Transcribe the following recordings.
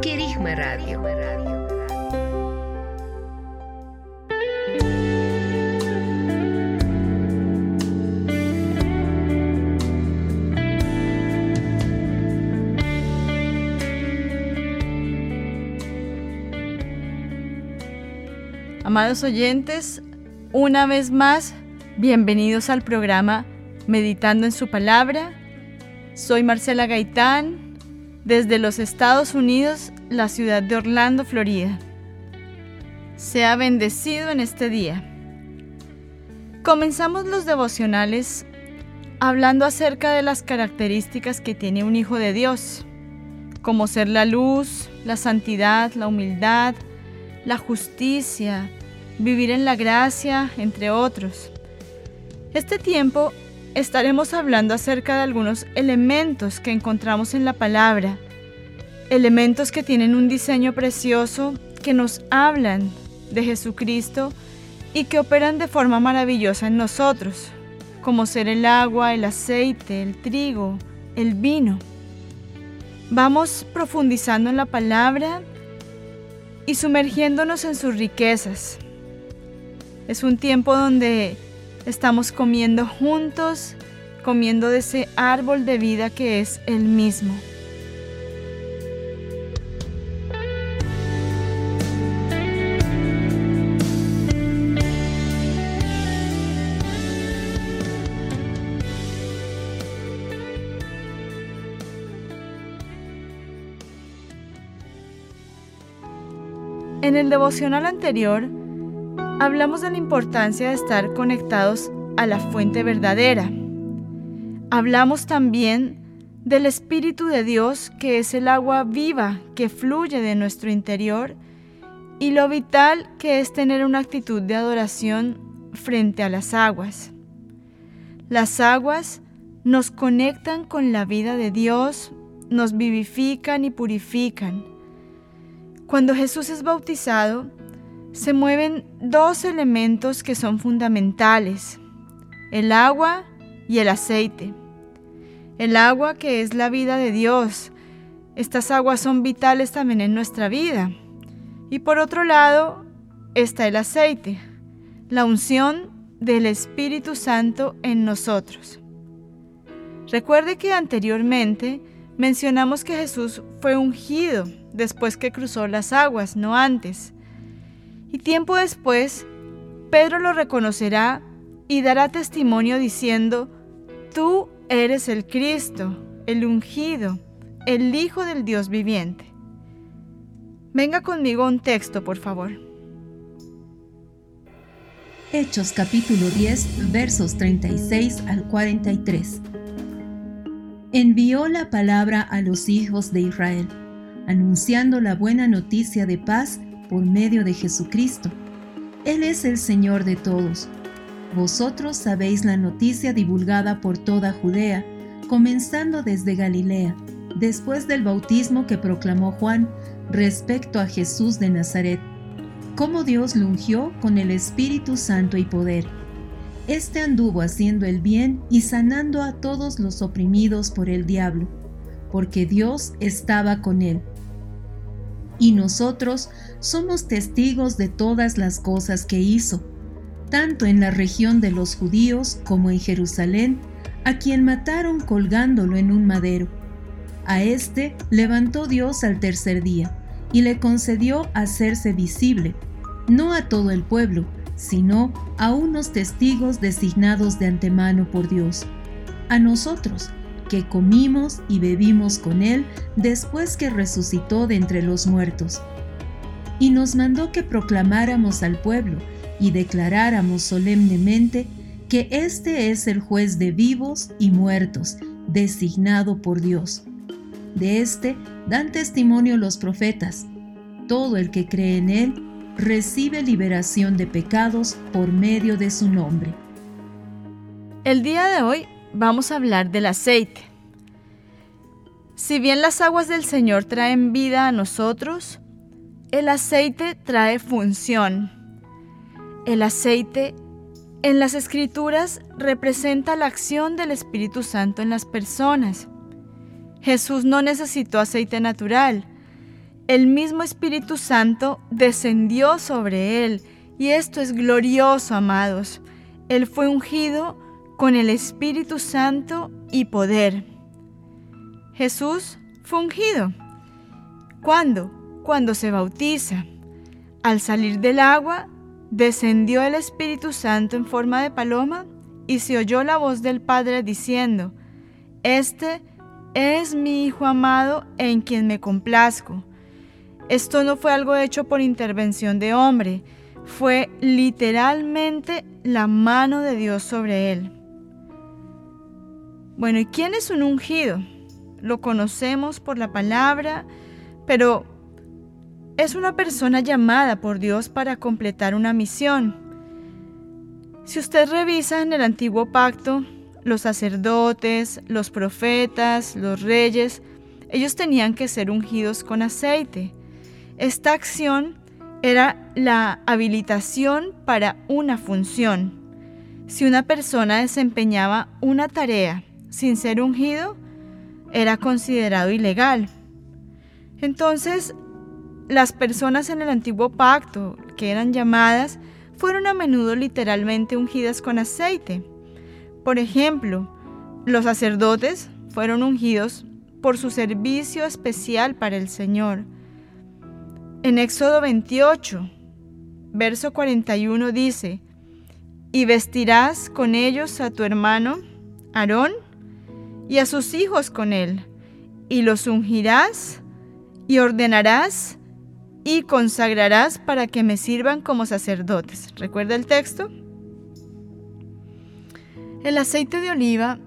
Querigma Radio. Amados oyentes, una vez más, bienvenidos al programa Meditando en su Palabra. Soy Marcela Gaitán, desde los Estados Unidos, la ciudad de Orlando, Florida. Sea bendecido en este día. Comenzamos los devocionales hablando acerca de las características que tiene un hijo de Dios, como ser la luz, la santidad, la humildad, la justicia, vivir en la gracia, entre otros. Este tiempo estaremos hablando acerca de algunos elementos que encontramos en la palabra, elementos que tienen un diseño precioso, que nos hablan de Jesucristo y que operan de forma maravillosa en nosotros, como ser el agua, el aceite, el trigo, el vino. Vamos profundizando en la palabra y sumergiéndonos en sus riquezas. Es un tiempo donde estamos comiendo juntos, comiendo de ese árbol de vida que es el mismo. En el devocional anterior, hablamos de la importancia de estar conectados a la fuente verdadera. Hablamos también del Espíritu de Dios, que es el agua viva que fluye de nuestro interior, y lo vital que es tener una actitud de adoración frente a las aguas. Las aguas nos conectan con la vida de Dios, nos vivifican y purifican. Cuando Jesús es bautizado, se mueven dos elementos que son fundamentales, el agua y el aceite. El agua que es la vida de Dios. Estas aguas son vitales también en nuestra vida. Y por otro lado está el aceite, la unción del Espíritu Santo en nosotros. Recuerde que anteriormente mencionamos que Jesús fue ungido después que cruzó las aguas, no antes. Y tiempo después, Pedro lo reconocerá y dará testimonio diciendo, Tú eres el Cristo, el ungido, el Hijo del Dios viviente. Venga conmigo un texto, por favor. Hechos capítulo 10 versos 36 al 43. Envió la palabra a los hijos de Israel, anunciando la buena noticia de paz por medio de Jesucristo. Él es el Señor de todos. Vosotros sabéis la noticia divulgada por toda Judea, comenzando desde Galilea, después del bautismo que proclamó Juan respecto a Jesús de Nazaret, cómo Dios lo ungió con el Espíritu Santo y poder. Este anduvo haciendo el bien y sanando a todos los oprimidos por el diablo, porque Dios estaba con él y nosotros somos testigos de todas las cosas que hizo, tanto en la región de los judíos como en Jerusalén, a quien mataron colgándolo en un madero. A éste levantó Dios al tercer día y le concedió hacerse visible, no a todo el pueblo, sino a unos testigos designados de antemano por Dios, a nosotros, que comimos y bebimos con Él después que resucitó de entre los muertos. Y nos mandó que proclamáramos al pueblo y declaráramos solemnemente que este es el juez de vivos y muertos, designado por Dios. De este dan testimonio los profetas, todo el que cree en Él recibe liberación de pecados por medio de su nombre. El día de hoy vamos a hablar del aceite. Si bien las aguas del Señor traen vida a nosotros, el aceite trae función. El aceite en las escrituras representa la acción del Espíritu Santo en las personas. Jesús no necesitó aceite natural. El mismo Espíritu Santo descendió sobre él y esto es glorioso, amados. Él fue ungido con el Espíritu Santo y poder. Jesús fue ungido. ¿Cuándo? Cuando se bautiza. Al salir del agua, descendió el Espíritu Santo en forma de paloma y se oyó la voz del Padre diciendo, Este es mi Hijo amado en quien me complazco. Esto no fue algo hecho por intervención de hombre, fue literalmente la mano de Dios sobre él. Bueno, ¿y quién es un ungido? Lo conocemos por la palabra, pero es una persona llamada por Dios para completar una misión. Si usted revisa en el antiguo pacto, los sacerdotes, los profetas, los reyes, ellos tenían que ser ungidos con aceite. Esta acción era la habilitación para una función. Si una persona desempeñaba una tarea sin ser ungido, era considerado ilegal. Entonces, las personas en el antiguo pacto, que eran llamadas, fueron a menudo literalmente ungidas con aceite. Por ejemplo, los sacerdotes fueron ungidos por su servicio especial para el Señor. En Éxodo 28, verso 41 dice, y vestirás con ellos a tu hermano Aarón y a sus hijos con él, y los ungirás y ordenarás y consagrarás para que me sirvan como sacerdotes. ¿Recuerda el texto? El aceite de oliva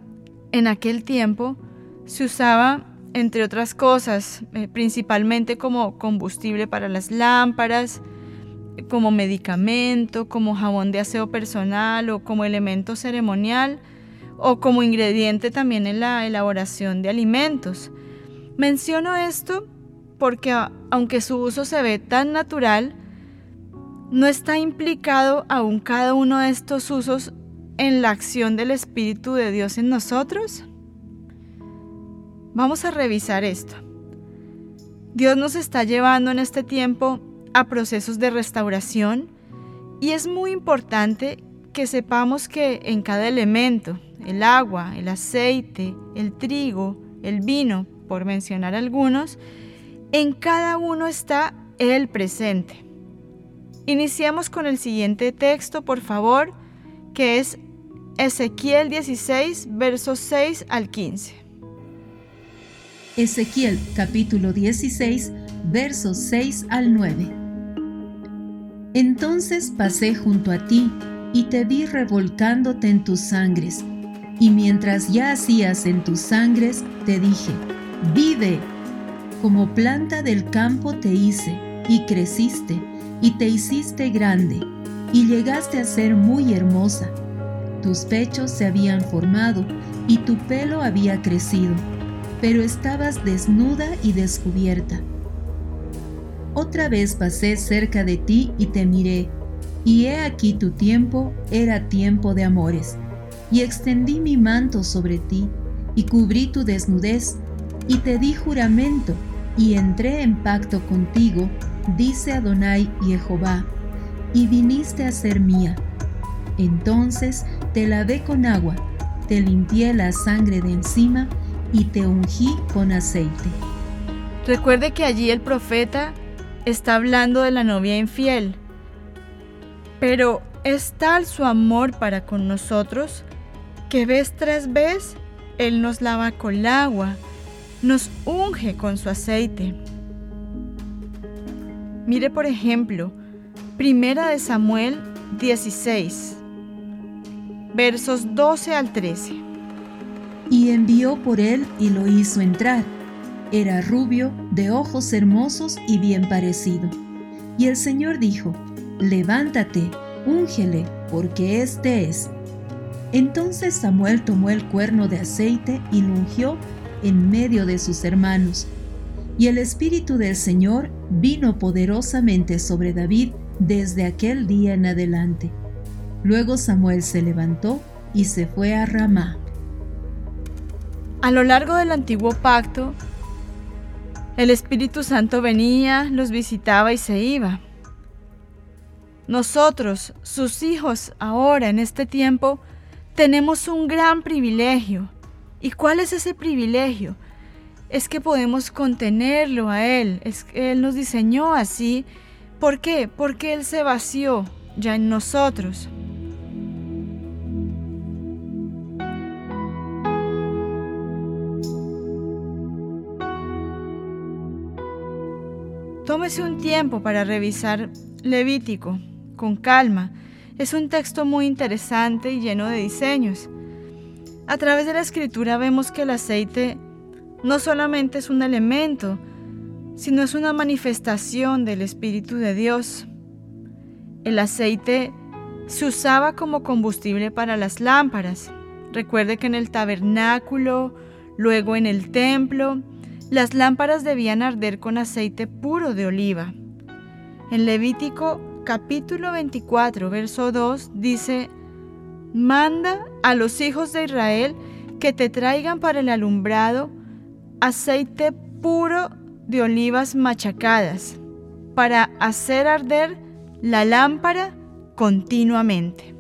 en aquel tiempo se usaba, entre otras cosas, eh, principalmente como combustible para las lámparas, como medicamento, como jabón de aseo personal o como elemento ceremonial o como ingrediente también en la elaboración de alimentos. Menciono esto porque aunque su uso se ve tan natural, no está implicado aún cada uno de estos usos en la acción del Espíritu de Dios en nosotros. Vamos a revisar esto. Dios nos está llevando en este tiempo a procesos de restauración y es muy importante que sepamos que en cada elemento, el agua, el aceite, el trigo, el vino, por mencionar algunos, en cada uno está el presente. Iniciamos con el siguiente texto, por favor, que es Ezequiel 16, versos 6 al 15. Ezequiel capítulo 16, versos 6 al 9. Entonces pasé junto a ti y te vi revolcándote en tus sangres, y mientras hacías en tus sangres, te dije, vive como planta del campo te hice, y creciste, y te hiciste grande, y llegaste a ser muy hermosa. Tus pechos se habían formado, y tu pelo había crecido, pero estabas desnuda y descubierta. Otra vez pasé cerca de ti y te miré, y he aquí tu tiempo era tiempo de amores, y extendí mi manto sobre ti, y cubrí tu desnudez, y te di juramento, y entré en pacto contigo, dice Adonai Jehová, y viniste a ser mía. Entonces te lavé con agua, te limpié la sangre de encima y te ungí con aceite. Recuerde que allí el profeta está hablando de la novia infiel, pero es tal su amor para con nosotros que vez tras vez Él nos lava con agua, nos unge con su aceite. Mire por ejemplo, Primera de Samuel 16, versos 12 al 13. Y envió por él y lo hizo entrar, Era rubio, de ojos hermosos y bien parecido. Y el Señor dijo, Levántate, úngele, porque éste es. Entonces Samuel tomó el cuerno de aceite y lo ungió en medio de sus hermanos. Y el Espíritu del Señor vino poderosamente sobre David desde aquel día en adelante. Luego Samuel se levantó y se fue a Ramá. A lo largo del antiguo pacto, el Espíritu Santo venía, los visitaba y se iba. Nosotros, sus hijos, ahora en este tiempo, tenemos un gran privilegio. ¿Y cuál es ese privilegio? Es que podemos contenerlo a Él. Es que Él nos diseñó así. ¿Por qué? Porque Él se vació ya en nosotros. Tómese un tiempo para revisar Levítico con calma. Es un texto muy interesante y lleno de diseños. A través de la escritura vemos que el aceite no solamente es un elemento, sino es una manifestación del Espíritu de Dios. El aceite se usaba como combustible para las lámparas. Recuerde que en el tabernáculo, luego en el templo, las lámparas debían arder con aceite puro de oliva. En Levítico capítulo 24, verso 2 dice, Manda a los hijos de Israel que te traigan para el alumbrado aceite puro de olivas machacadas, para hacer arder la lámpara continuamente.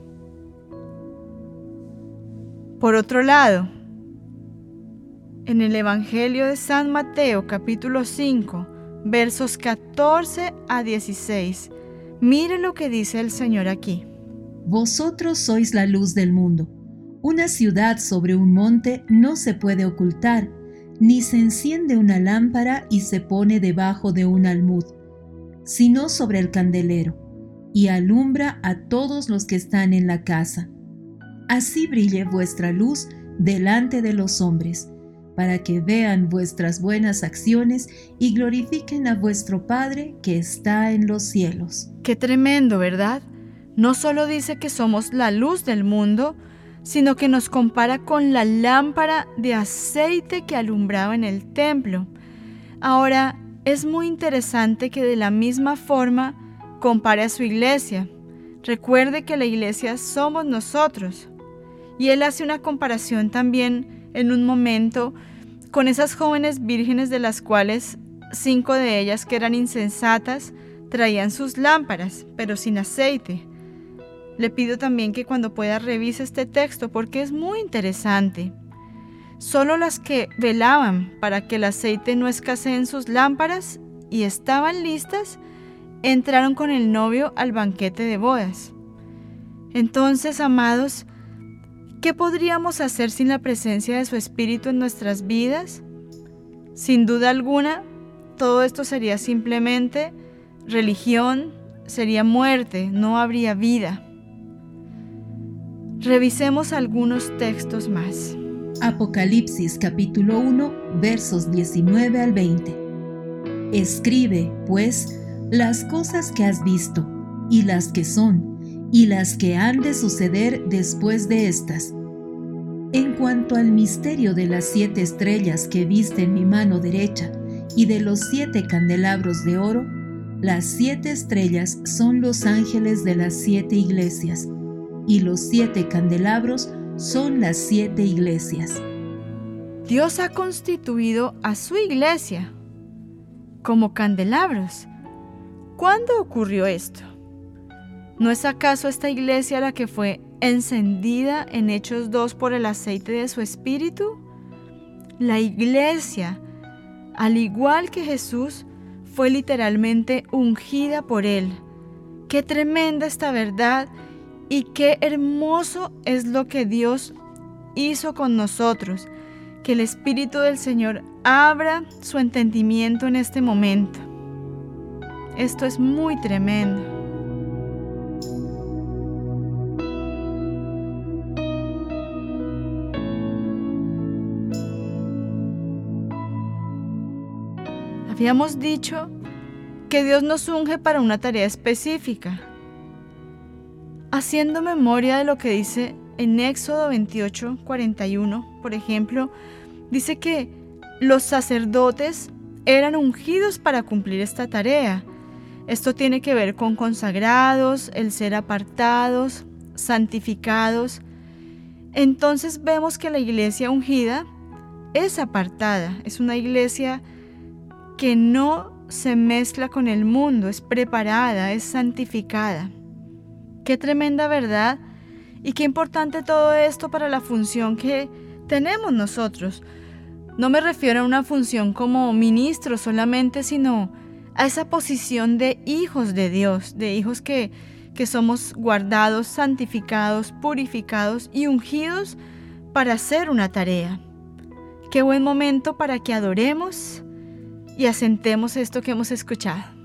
Por otro lado, en el Evangelio de San Mateo capítulo 5, versos 14 a 16. Mire lo que dice el Señor aquí. Vosotros sois la luz del mundo. Una ciudad sobre un monte no se puede ocultar, ni se enciende una lámpara y se pone debajo de un almud, sino sobre el candelero, y alumbra a todos los que están en la casa. Así brille vuestra luz delante de los hombres para que vean vuestras buenas acciones y glorifiquen a vuestro Padre que está en los cielos. Qué tremendo, ¿verdad? No solo dice que somos la luz del mundo, sino que nos compara con la lámpara de aceite que alumbraba en el templo. Ahora, es muy interesante que de la misma forma compare a su iglesia. Recuerde que la iglesia somos nosotros. Y él hace una comparación también en un momento con esas jóvenes vírgenes de las cuales cinco de ellas que eran insensatas traían sus lámparas, pero sin aceite. Le pido también que cuando pueda revise este texto porque es muy interesante. Solo las que velaban para que el aceite no escasee en sus lámparas y estaban listas, entraron con el novio al banquete de bodas. Entonces, amados, ¿Qué podríamos hacer sin la presencia de su Espíritu en nuestras vidas? Sin duda alguna, todo esto sería simplemente religión, sería muerte, no habría vida. Revisemos algunos textos más. Apocalipsis capítulo 1 versos 19 al 20. Escribe, pues, las cosas que has visto, y las que son, y las que han de suceder después de estas. En cuanto al misterio de las siete estrellas que viste en mi mano derecha y de los siete candelabros de oro, las siete estrellas son los ángeles de las siete iglesias, y los siete candelabros son las siete iglesias. Dios ha constituido a su iglesia como candelabros. ¿Cuándo ocurrió esto? ¿No es acaso esta iglesia la que fue encendida en Hechos 2 por el aceite de su espíritu? La iglesia, al igual que Jesús, fue literalmente ungida por él. Qué tremenda esta verdad y qué hermoso es lo que Dios hizo con nosotros. Que el Espíritu del Señor abra su entendimiento en este momento. Esto es muy tremendo. Habíamos dicho que Dios nos unge para una tarea específica. Haciendo memoria de lo que dice en Éxodo 28, 41, por ejemplo, dice que los sacerdotes eran ungidos para cumplir esta tarea. Esto tiene que ver con consagrados, el ser apartados, santificados. Entonces vemos que la iglesia ungida es apartada, es una iglesia que no se mezcla con el mundo, es preparada, es santificada. Qué tremenda verdad y qué importante todo esto para la función que tenemos nosotros. No me refiero a una función como ministro solamente, sino a esa posición de hijos de Dios, de hijos que, que somos guardados, santificados, purificados y ungidos para hacer una tarea. Qué buen momento para que adoremos y asentemos esto que hemos escuchado.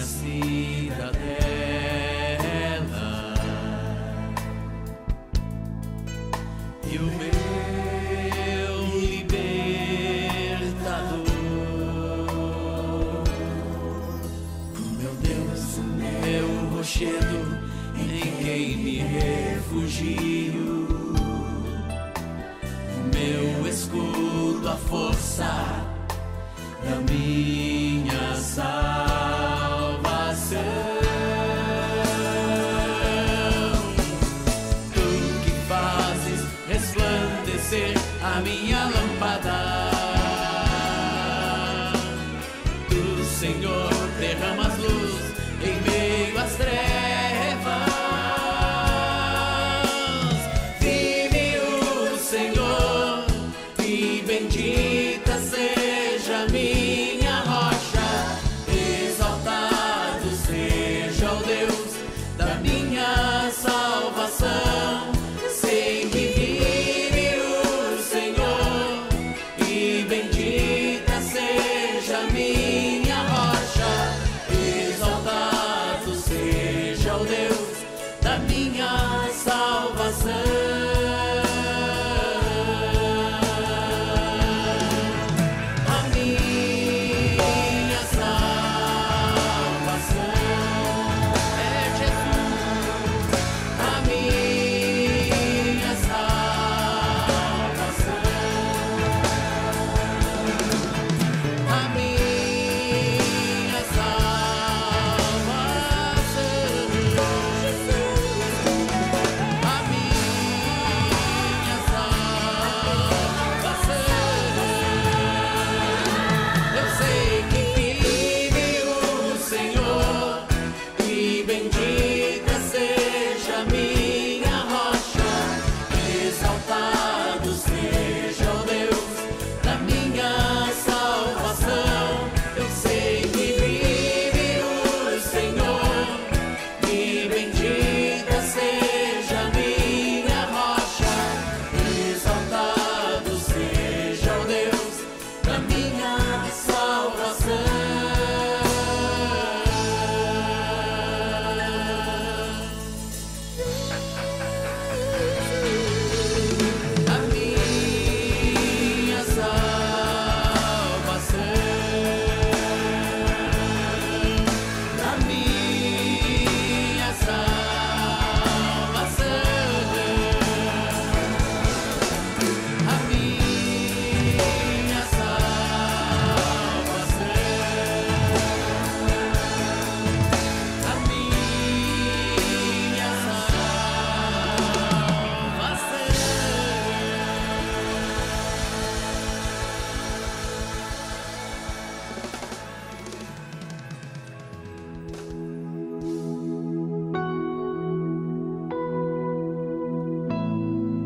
assim.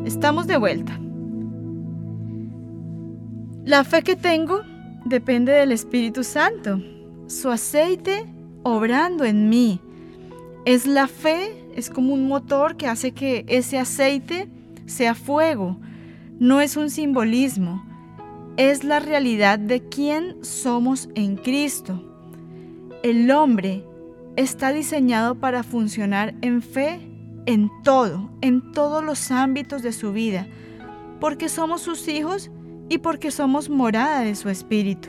Estamos de vuelta. La fe que tengo depende del Espíritu Santo, su aceite obrando en mí. Es la fe, es como un motor que hace que ese aceite sea fuego. No es un simbolismo, es la realidad de quién somos en Cristo. El hombre está diseñado para funcionar en fe en todo, en todos los ámbitos de su vida, porque somos sus hijos y porque somos morada de su espíritu.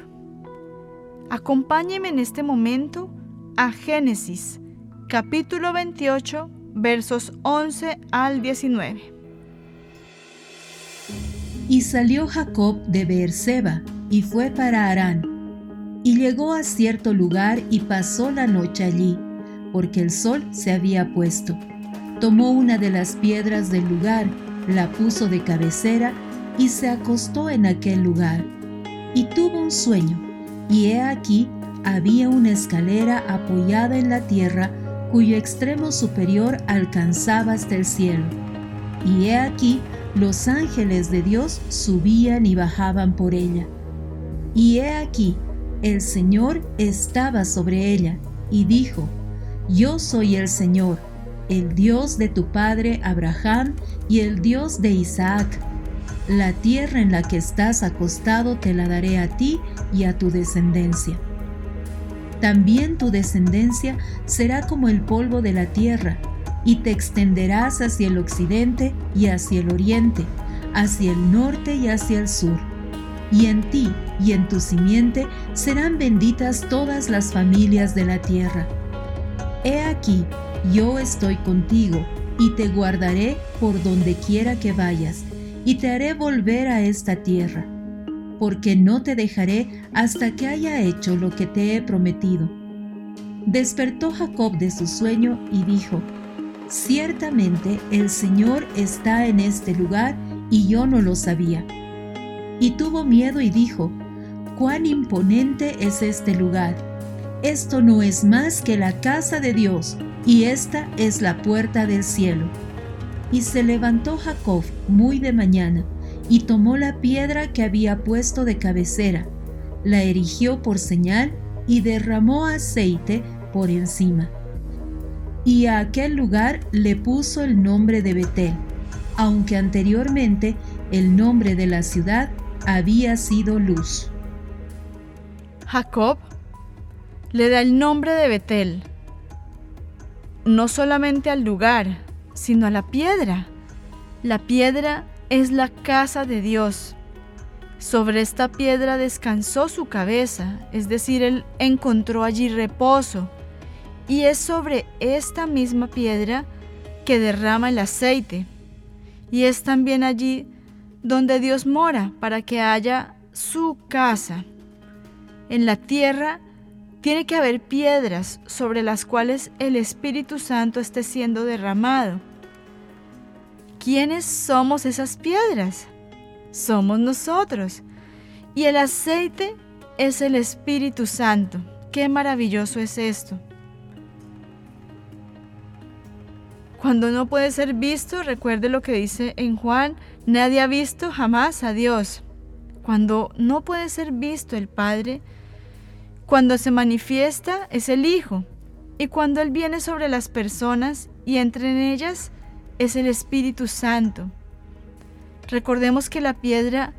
Acompáñeme en este momento a Génesis, capítulo 28, versos 11 al 19. Y salió Jacob de Beerseba y fue para Harán. Y llegó a cierto lugar y pasó la noche allí, porque el sol se había puesto. Tomó una de las piedras del lugar, la puso de cabecera y se acostó en aquel lugar. Y tuvo un sueño, y he aquí había una escalera apoyada en la tierra cuyo extremo superior alcanzaba hasta el cielo. Y he aquí los ángeles de Dios subían y bajaban por ella. Y he aquí, el Señor estaba sobre ella, y dijo, Yo soy el Señor, el Dios de tu padre Abraham y el Dios de Isaac. La tierra en la que estás acostado te la daré a ti y a tu descendencia. También tu descendencia será como el polvo de la tierra, y te extenderás hacia el occidente y hacia el oriente, hacia el norte y hacia el sur. Y en ti y en tu simiente serán benditas todas las familias de la tierra. He aquí, yo estoy contigo, y te guardaré por donde quiera que vayas, y te haré volver a esta tierra, porque no te dejaré hasta que haya hecho lo que te he prometido. Despertó Jacob de su sueño y dijo, Ciertamente el Señor está en este lugar y yo no lo sabía. Y tuvo miedo y dijo, cuán imponente es este lugar. Esto no es más que la casa de Dios, y esta es la puerta del cielo. Y se levantó Jacob muy de mañana, y tomó la piedra que había puesto de cabecera, la erigió por señal y derramó aceite por encima y a aquel lugar le puso el nombre de Betel, aunque anteriormente el nombre de la ciudad había sido Luz. Jacob le da el nombre de Betel, no solamente al lugar, sino a la piedra. La piedra es la casa de Dios. Sobre esta piedra descansó su cabeza, es decir, él encontró allí reposo y es sobre esta misma piedra que derrama el aceite. Y es también allí donde Dios mora para que haya su casa. En la tierra tiene que haber piedras sobre las cuales el Espíritu Santo esté siendo derramado. ¿Quiénes somos esas piedras? Somos nosotros. Y el aceite es el Espíritu Santo. Qué maravilloso es esto. Cuando no puede ser visto, recuerde lo que dice en Juan, nadie ha visto jamás a Dios. Cuando no puede ser visto el Padre, cuando se manifiesta es el Hijo. Y cuando Él viene sobre las personas y entra en ellas, es el Espíritu Santo. Recordemos que la piedra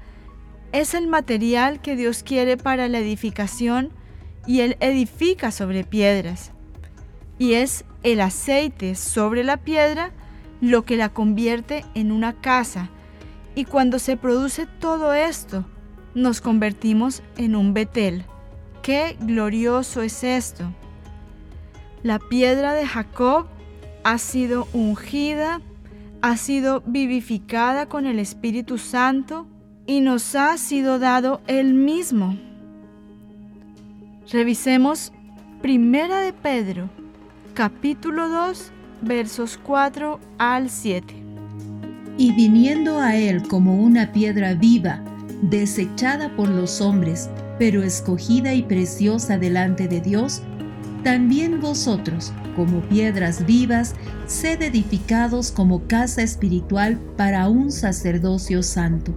es el material que Dios quiere para la edificación y Él edifica sobre piedras. Y es el aceite sobre la piedra lo que la convierte en una casa. Y cuando se produce todo esto, nos convertimos en un Betel. ¡Qué glorioso es esto! La piedra de Jacob ha sido ungida, ha sido vivificada con el Espíritu Santo y nos ha sido dado el mismo. Revisemos Primera de Pedro capítulo 2, versos 4 al 7. Y viniendo a él como una piedra viva, desechada por los hombres, pero escogida y preciosa delante de Dios, también vosotros, como piedras vivas, sed edificados como casa espiritual para un sacerdocio santo,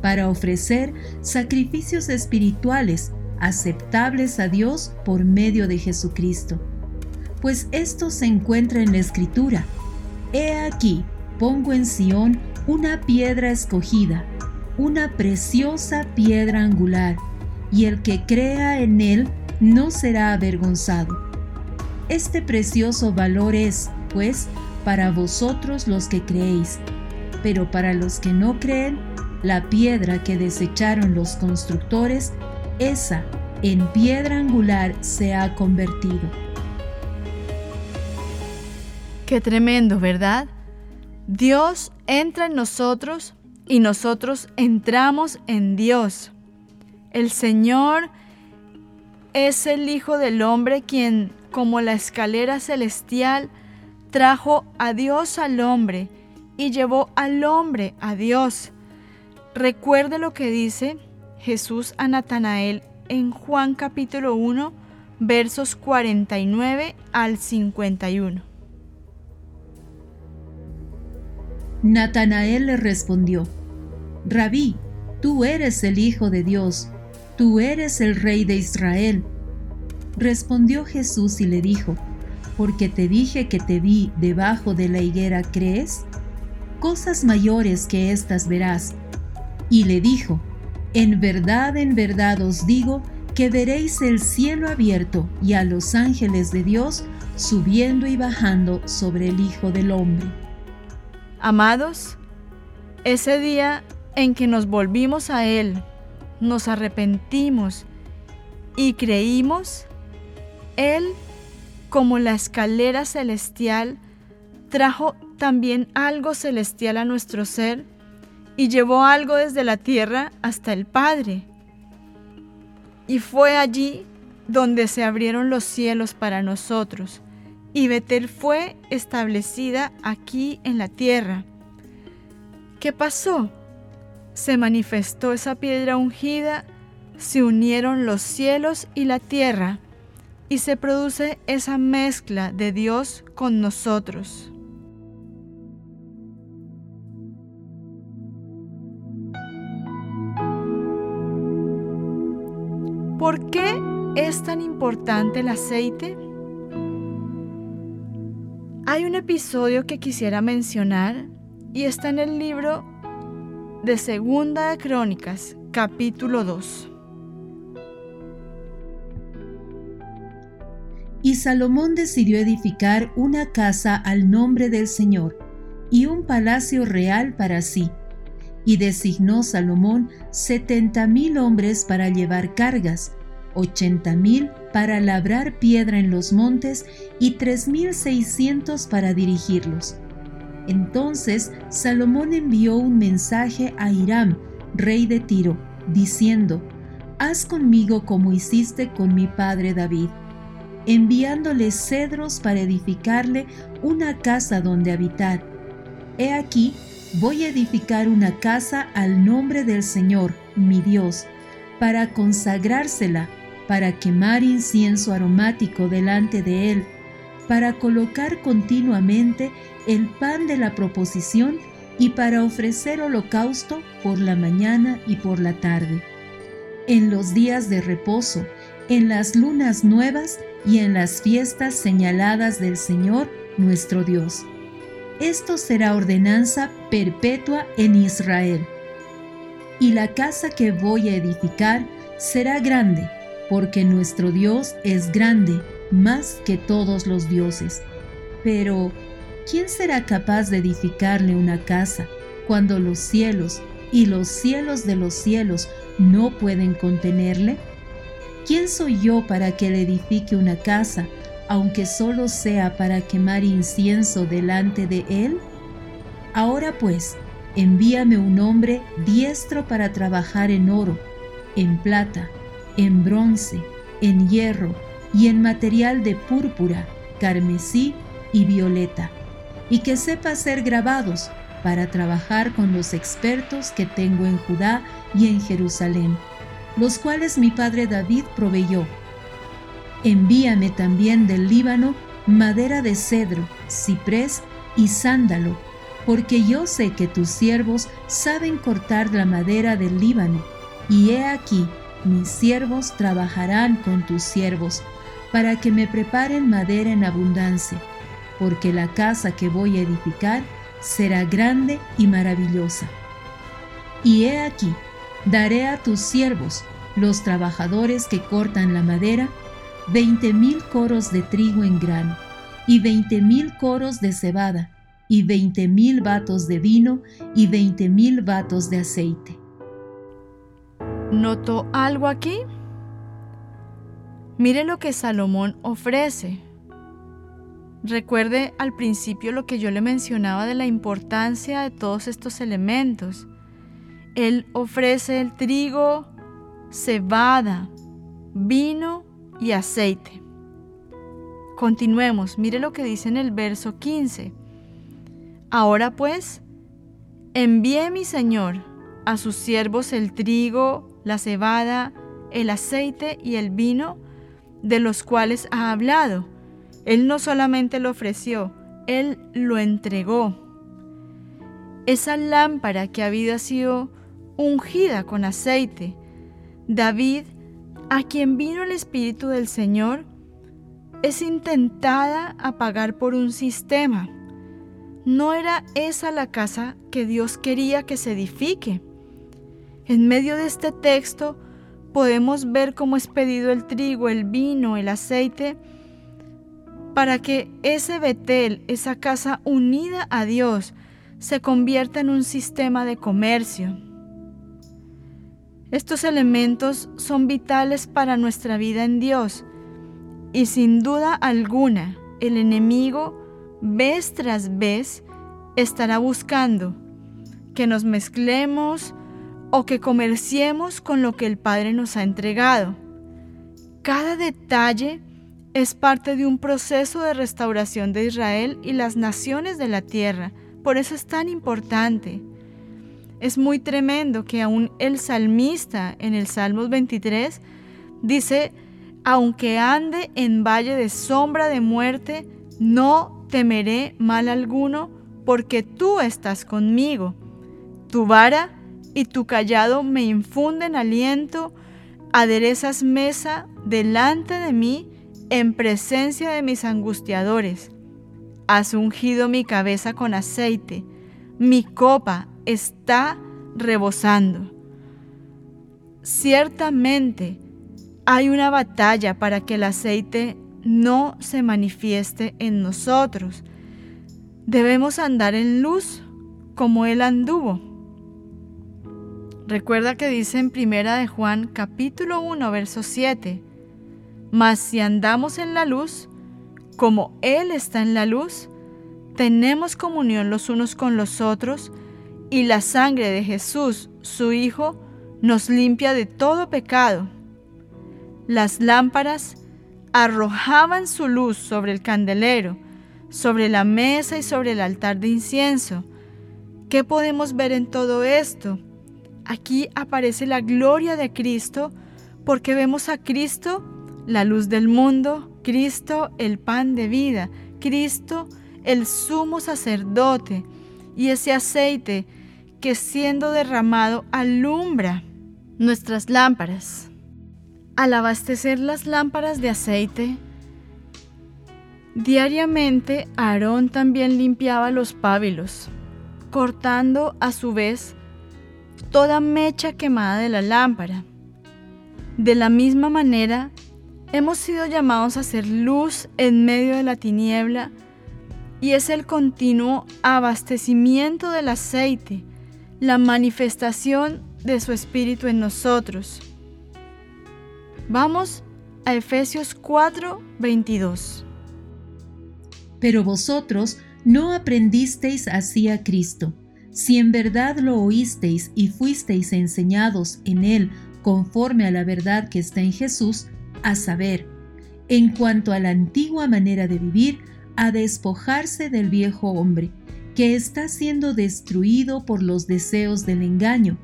para ofrecer sacrificios espirituales aceptables a Dios por medio de Jesucristo. Pues esto se encuentra en la Escritura. He aquí, pongo en Sión una piedra escogida, una preciosa piedra angular, y el que crea en él no será avergonzado. Este precioso valor es, pues, para vosotros los que creéis, pero para los que no creen, la piedra que desecharon los constructores, esa en piedra angular se ha convertido. Qué tremendo, ¿verdad? Dios entra en nosotros y nosotros entramos en Dios. El Señor es el Hijo del Hombre quien, como la escalera celestial, trajo a Dios al hombre y llevó al hombre a Dios. Recuerde lo que dice Jesús a Natanael en Juan capítulo 1, versos 49 al 51. Natanael le respondió, Rabí, tú eres el Hijo de Dios, tú eres el Rey de Israel. Respondió Jesús y le dijo, porque te dije que te vi debajo de la higuera, ¿crees? Cosas mayores que estas verás. Y le dijo, en verdad, en verdad os digo que veréis el cielo abierto y a los ángeles de Dios subiendo y bajando sobre el Hijo del Hombre. Amados, ese día en que nos volvimos a Él, nos arrepentimos y creímos, Él, como la escalera celestial, trajo también algo celestial a nuestro ser y llevó algo desde la tierra hasta el Padre. Y fue allí donde se abrieron los cielos para nosotros, y Betel fue establecida aquí en la tierra. ¿Qué pasó? Se manifestó esa piedra ungida, se unieron los cielos y la tierra, y se produce esa mezcla de Dios con nosotros. ¿Por qué es tan importante el aceite? Hay un episodio que quisiera mencionar y está en el libro de Segunda Crónicas, capítulo 2. Y Salomón decidió edificar una casa al nombre del Señor y un palacio real para sí y designó Salomón setenta mil hombres para llevar cargas, ochenta mil para labrar piedra en los montes y tres mil seiscientos para dirigirlos. Entonces Salomón envió un mensaje a Hiram, rey de Tiro, diciendo, Haz conmigo como hiciste con mi padre David, enviándole cedros para edificarle una casa donde habitar. He aquí, voy a edificar una casa al nombre del Señor, mi Dios, para consagrársela, para quemar incienso aromático delante de Él, para colocar continuamente el pan de la proposición y para ofrecer holocausto por la mañana y por la tarde. En los días de reposo, en las lunas nuevas y en las fiestas señaladas del Señor nuestro Dios esto será ordenanza perpetua en Israel. Y la casa que voy a edificar será grande, porque nuestro Dios es grande, más que todos los dioses. Pero, ¿quién será capaz de edificarle una casa cuando los cielos y los cielos de los cielos no pueden contenerle? ¿Quién soy yo para que le edifique una casa aunque solo sea para quemar incienso delante de él? Ahora pues, envíame un hombre diestro para trabajar en oro, en plata, en bronce, en hierro y en material de púrpura, carmesí y violeta, y que sepa hacer grabados para trabajar con los expertos que tengo en Judá y en Jerusalén, los cuales mi padre David proveyó. Envíame también del Líbano madera de cedro, ciprés y sándalo, porque yo sé que tus siervos saben cortar la madera del Líbano, y he aquí, mis siervos trabajarán con tus siervos, para que me preparen madera en abundancia, porque la casa que voy a edificar será grande y maravillosa. Y he aquí, daré a tus siervos, los trabajadores que cortan la madera, veinte mil coros de trigo en grano, y veinte mil coros de cebada, y veinte mil vatos de vino, y veinte mil vatos de aceite. ¿Notó algo aquí? Mire lo que Salomón ofrece. Recuerde al principio lo que yo le mencionaba de la importancia de todos estos elementos. Él ofrece el trigo, cebada, vino y aceite. Continuemos, mire lo que dice en el verso 15. Ahora pues, envíe mi Señor a sus siervos el trigo, la cebada, el aceite y el vino, de los cuales ha hablado. Él no solamente lo ofreció, Él lo entregó. Esa lámpara que había sido ungida con aceite, David, a quien vino el Espíritu del Señor, es intentada apagar por un sistema. No era esa la casa que Dios quería que se edifique. En medio de este texto podemos ver cómo es pedido el trigo, el vino, el aceite, para que ese Betel, esa casa unida a Dios, se convierta en un sistema de comercio. Estos elementos son vitales para nuestra vida en Dios y sin duda alguna el enemigo vez tras vez estará buscando que nos mezclemos o que comerciemos con lo que el Padre nos ha entregado. Cada detalle es parte de un proceso de restauración de Israel y las naciones de la tierra. Por eso es tan importante. Es muy tremendo que aún el salmista en el Salmos 23 dice, aunque ande en valle de sombra de muerte, no temeré mal alguno, porque tú estás conmigo. Tu vara y tu callado me infunden aliento, aderezas mesa delante de mí en presencia de mis angustiadores. Has ungido mi cabeza con aceite, mi copa está rebosando. Ciertamente hay una batalla para que el aceite no se manifieste en nosotros. Debemos andar en luz como Él anduvo. Recuerda que dice en Primera de Juan capítulo 1 verso 7, Mas si andamos en la luz, como Él está en la luz, tenemos comunión los unos con los otros, y la sangre de Jesús, su Hijo, nos limpia de todo pecado. Las lámparas arrojaban su luz sobre el candelero, sobre la mesa y sobre el altar de incienso. ¿Qué podemos ver en todo esto? Aquí aparece la gloria de Cristo porque vemos a Cristo, la luz del mundo, Cristo, el pan de vida, Cristo, el sumo sacerdote y ese aceite que siendo derramado alumbra nuestras lámparas. Al abastecer las lámparas de aceite, diariamente Aarón también limpiaba los pábilos, cortando a su vez toda mecha quemada de la lámpara. De la misma manera, hemos sido llamados a hacer luz en medio de la tiniebla y es el continuo abastecimiento del aceite, la manifestación de su Espíritu en nosotros. Vamos a Efesios 4, 22. Pero vosotros no aprendisteis así a Cristo, si en verdad lo oísteis y fuisteis enseñados en él conforme a la verdad que está en Jesús, a saber, en cuanto a la antigua manera de vivir, a despojarse del viejo hombre, que está siendo destruido por los deseos del engaño,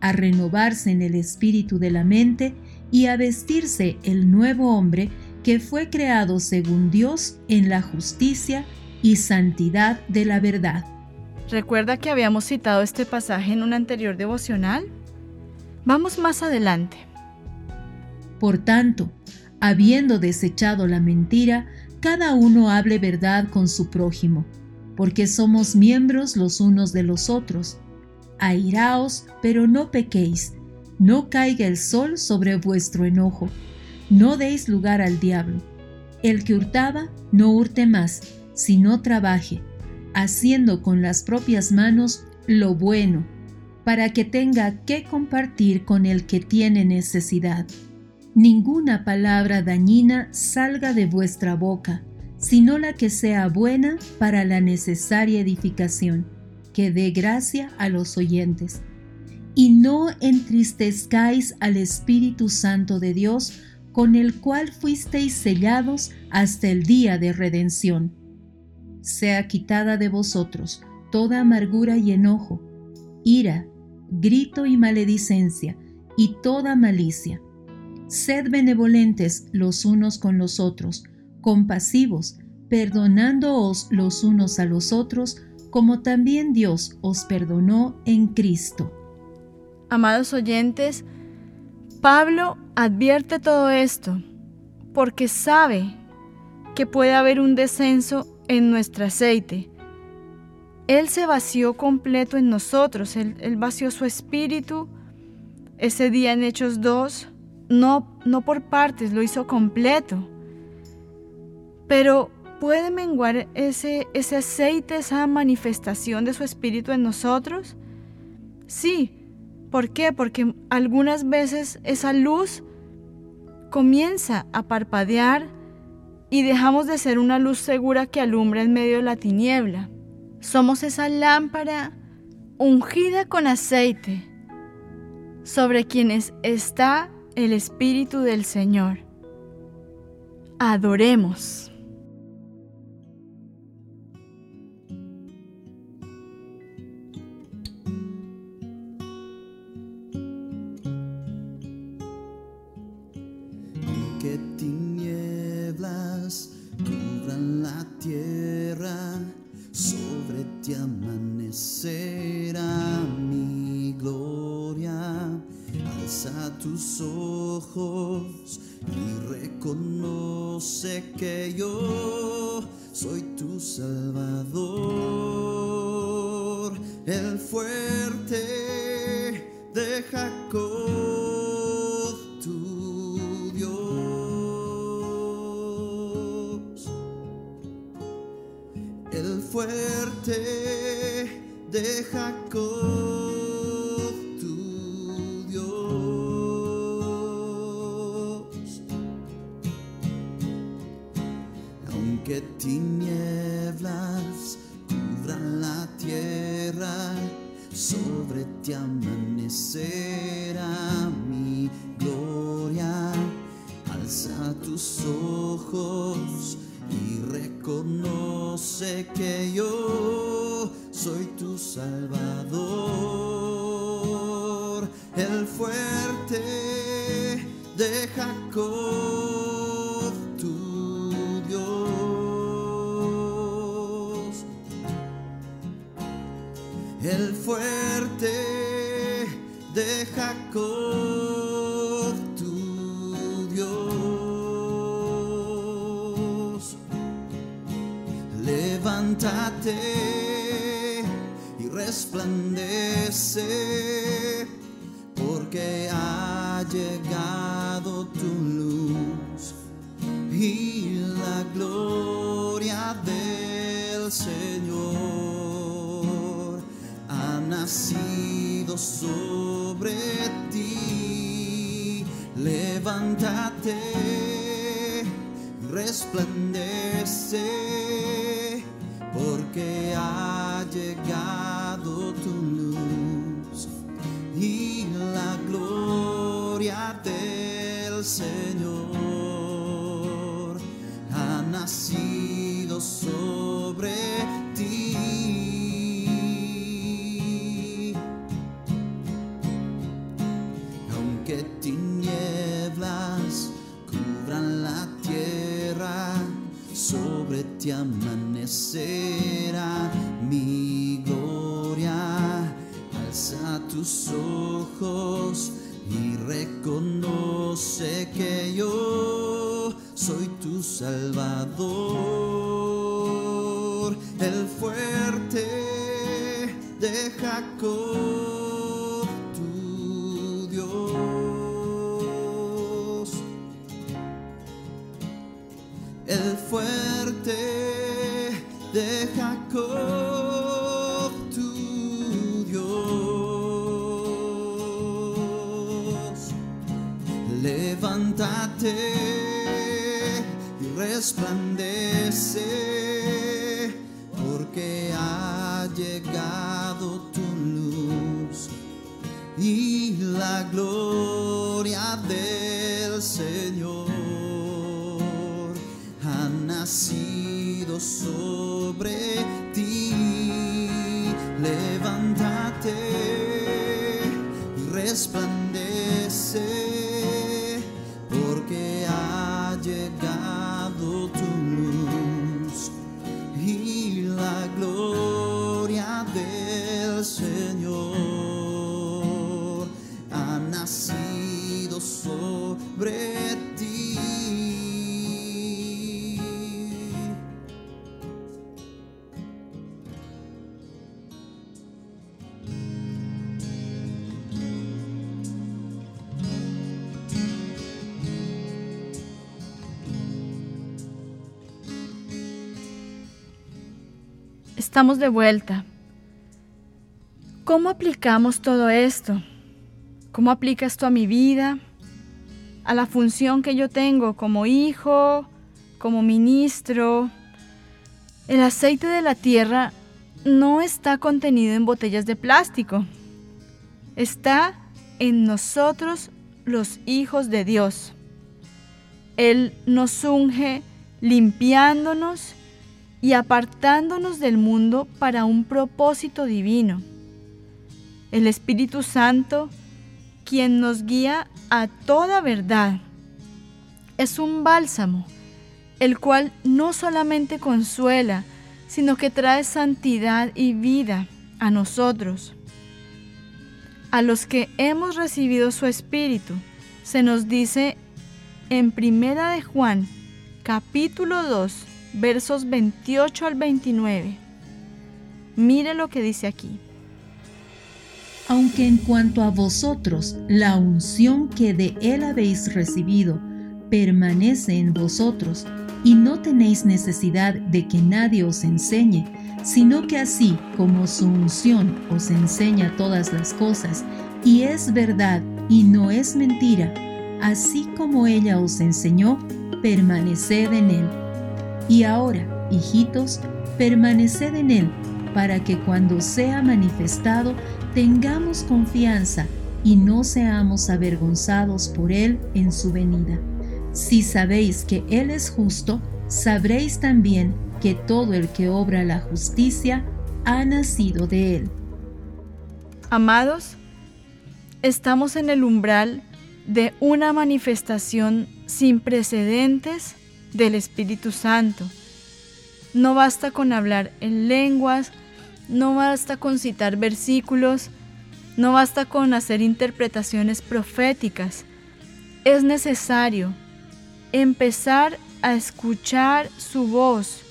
a renovarse en el espíritu de la mente y a vestirse el nuevo hombre que fue creado según Dios en la justicia y santidad de la verdad. ¿Recuerda que habíamos citado este pasaje en un anterior devocional? Vamos más adelante. Por tanto, habiendo desechado la mentira, cada uno hable verdad con su prójimo, porque somos miembros los unos de los otros. Airaos, pero no pequéis, no caiga el sol sobre vuestro enojo, no deis lugar al diablo. El que hurtaba, no hurte más, sino trabaje, haciendo con las propias manos lo bueno, para que tenga que compartir con el que tiene necesidad. Ninguna palabra dañina salga de vuestra boca, sino la que sea buena para la necesaria edificación, que dé gracia a los oyentes. Y no entristezcáis al Espíritu Santo de Dios, con el cual fuisteis sellados hasta el día de redención. Sea quitada de vosotros toda amargura y enojo, ira, grito y maledicencia, y toda malicia. Sed benevolentes los unos con los otros, compasivos, perdonándoos los unos a los otros, como también Dios os perdonó en Cristo. Amados oyentes, Pablo advierte todo esto porque sabe que puede haber un descenso en nuestro aceite. Él se vació completo en nosotros, él, vació su espíritu ese día en Hechos 2, no, no por partes, lo hizo completo. Pero ¿puede menguar ese, ese aceite, esa manifestación de su espíritu en nosotros? Sí. ¿Por qué? Porque algunas veces esa luz comienza a parpadear y dejamos de ser una luz segura que alumbra en medio de la tiniebla. Somos esa lámpara ungida con aceite sobre quienes está el Espíritu del Señor. Adoremos. Y reconoce que yo soy tu Salvador, el fuerte de Jacob, tu Dios, el fuerte de Jacob, sobre ti amanecerá mi gloria. Alza tus ojos y reconoce que yo soy tu Salvador, el fuerte de Jacob, Levántate y resplandece, porque ha llegado tu luz y la gloria del Señor ha nacido sobre ti. Levántate, resplandece, porque ha llegado sobre ti amanecerá mi gloria. Alza tus ojos y reconoce que yo soy tu Salvador, el fuerte de Jacob, resplandece, porque ha llegado tu luz y la gloria del Señor ha nacido sobre Estamos de vuelta. ¿Cómo aplicamos todo esto? ¿Cómo aplica esto a mi vida? A la función que yo tengo como hijo, como ministro. El aceite de la tierra no está contenido en botellas de plástico. Está en nosotros los hijos de Dios. Él nos unge limpiándonos y apartándonos del mundo para un propósito divino. El Espíritu Santo, quien nos guía a toda verdad, es un bálsamo, el cual no solamente consuela, sino que trae santidad y vida a nosotros. A los que hemos recibido su Espíritu, se nos dice en Primera de Juan, capítulo 2, versos 28 al 29. Mire lo que dice aquí. Aunque en cuanto a vosotros la unción que de él habéis recibido permanece en vosotros, y no tenéis necesidad de que nadie os enseñe, sino que así como su unción os enseña todas las cosas, y es verdad y no es mentira, así como ella os enseñó, permaneced en él. Y ahora, hijitos, permaneced en él, para que cuando sea manifestado tengamos confianza y no seamos avergonzados por él en su venida. Si sabéis que Él es justo, sabréis también que todo el que obra la justicia ha nacido de Él. Amados, estamos en el umbral de una manifestación sin precedentes del Espíritu Santo. No basta con hablar en lenguas, no basta con citar versículos, no basta con hacer interpretaciones proféticas. Es necesario empezar a escuchar su voz,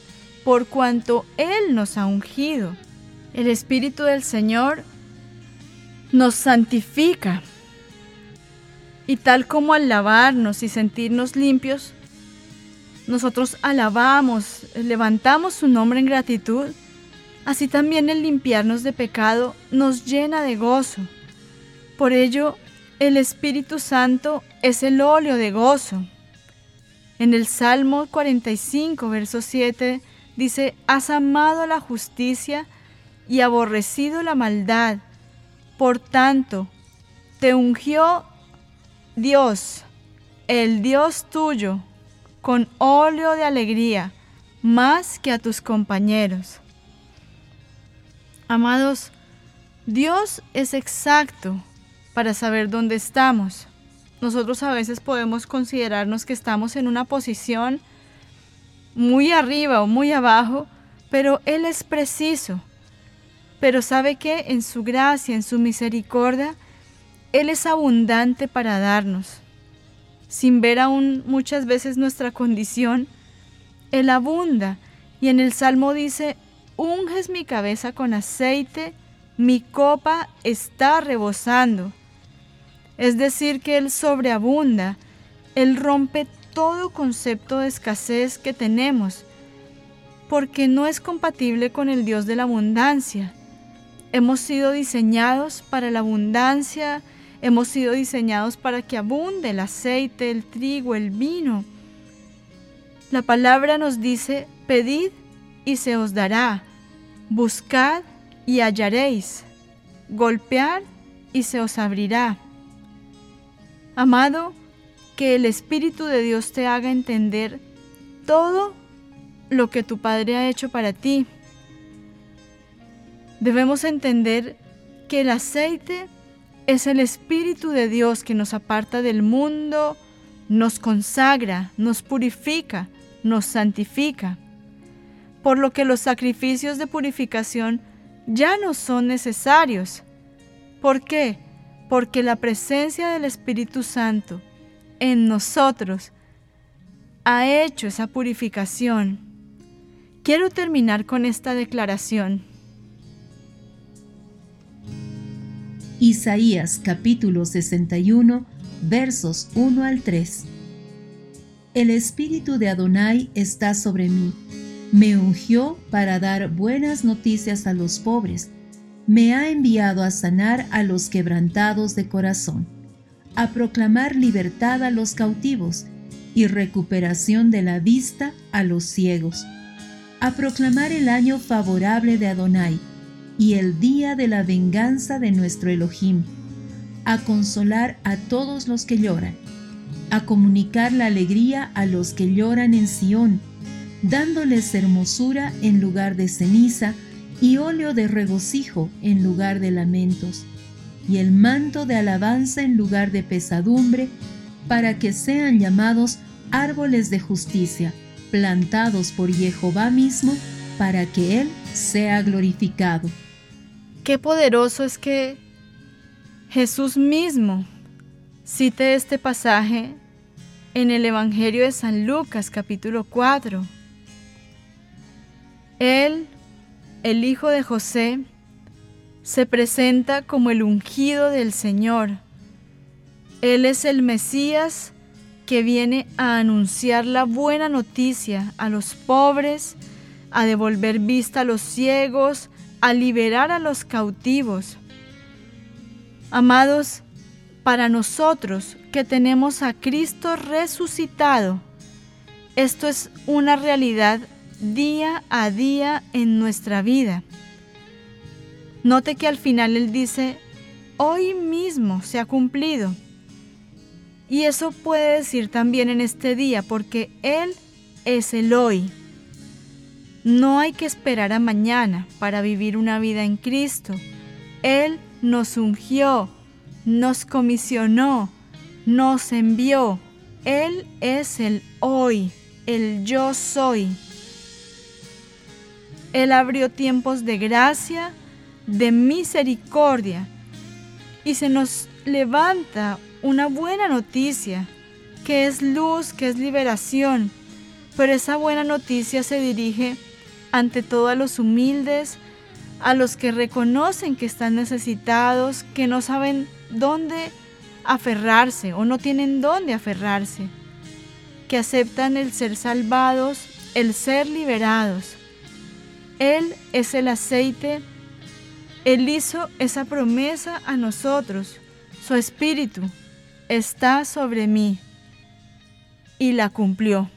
por cuanto Él nos ha ungido. El Espíritu del Señor nos santifica. Y tal como al lavarnos y sentirnos limpios, nosotros alabamos, levantamos su nombre en gratitud, así también el limpiarnos de pecado nos llena de gozo. Por ello, el Espíritu Santo es el óleo de gozo. En el Salmo 45, verso 7, dice, Has amado la justicia y aborrecido la maldad. Por tanto, te ungió Dios, el Dios tuyo, con óleo de alegría, más que a tus compañeros. Amados, Dios es exacto para saber dónde estamos. Nosotros a veces podemos considerarnos que estamos en una posición muy arriba o muy abajo, pero Él es preciso. Pero sabe que en su gracia, en su misericordia, Él es abundante para darnos. Sin ver aún muchas veces nuestra condición, Él abunda. Y en el Salmo dice, unges mi cabeza con aceite, mi copa está rebosando. Es decir, que Él sobreabunda, Él rompe todo concepto de escasez que tenemos, porque no es compatible con el Dios de la abundancia. Hemos sido diseñados para la abundancia, hemos sido diseñados para que abunde el aceite, el trigo, el vino. La palabra nos dice, pedid y se os dará, buscad y hallaréis, golpead y se os abrirá. Amado, que el Espíritu de Dios te haga entender todo lo que tu Padre ha hecho para ti. Debemos entender que el aceite es el Espíritu de Dios que nos aparta del mundo, nos consagra, nos purifica, nos santifica. Por lo que los sacrificios de purificación ya no son necesarios. ¿Por qué? Porque la presencia del Espíritu Santo en nosotros ha hecho esa purificación. Quiero terminar con esta declaración. Isaías capítulo 61 versos 1 al 3. El espíritu de Adonai está sobre mí. Me ungió para dar buenas noticias a los pobres. Me ha enviado a sanar a los quebrantados de corazón a proclamar libertad a los cautivos y recuperación de la vista a los ciegos, a proclamar el año favorable de Adonai y el día de la venganza de nuestro Elohim, a consolar a todos los que lloran, a comunicar la alegría a los que lloran en Sión, dándoles hermosura en lugar de ceniza y óleo de regocijo en lugar de lamentos y el manto de alabanza en lugar de pesadumbre, para que sean llamados árboles de justicia, plantados por Jehová mismo, para que Él sea glorificado. Qué poderoso es que Jesús mismo cite este pasaje en el Evangelio de San Lucas capítulo 4. Él, el hijo de José, se presenta como el ungido del Señor. Él es el Mesías que viene a anunciar la buena noticia a los pobres, a devolver vista a los ciegos, a liberar a los cautivos. Amados, para nosotros que tenemos a Cristo resucitado, esto es una realidad día a día en nuestra vida. Note que al final Él dice, hoy mismo se ha cumplido. Y eso puede decir también en este día, porque Él es el hoy. No hay que esperar a mañana para vivir una vida en Cristo. Él nos ungió, nos comisionó, nos envió. Él es el hoy, el yo soy. Él abrió tiempos de gracia, de misericordia y se nos levanta una buena noticia, que es luz, que es liberación, pero esa buena noticia se dirige ante todo a los humildes, a los que reconocen que están necesitados, que no saben dónde aferrarse o no tienen dónde aferrarse, que aceptan el ser salvados, el ser liberados. Él es el aceite él hizo esa promesa a nosotros. Su espíritu está sobre mí y la cumplió.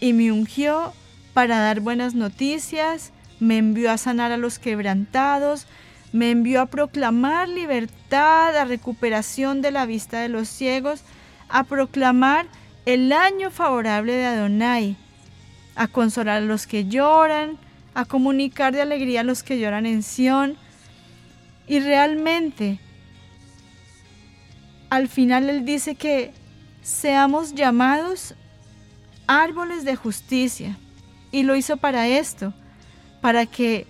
Y me ungió para dar buenas noticias, me envió a sanar a los quebrantados, me envió a proclamar libertad, a recuperación de la vista de los ciegos, a proclamar el año favorable de Adonai, a consolar a los que lloran, a comunicar de alegría a los que lloran en Sión, y realmente, al final Él dice que seamos llamados árboles de justicia, Y lo hizo para esto, para que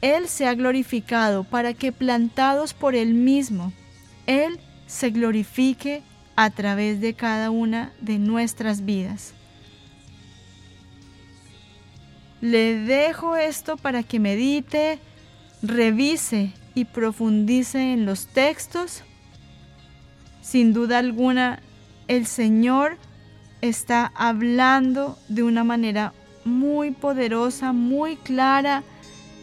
Él sea glorificado, para que plantados por Él mismo, Él se glorifique a través de cada una de nuestras vidas. Le dejo esto para que medite, revise y profundice en los textos. Sin duda alguna, el Señor está hablando de una manera muy poderosa, muy clara.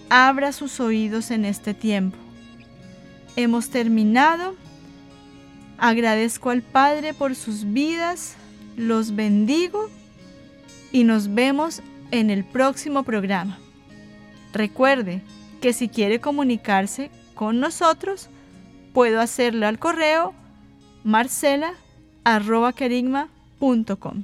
Abra sus oídos en este tiempo. Hemos terminado. Agradezco al Padre por sus vidas, los bendigo y nos vemos en el próximo programa. Recuerde que si quiere comunicarse con nosotros, puedo hacerlo al correo marcela.querigma.com.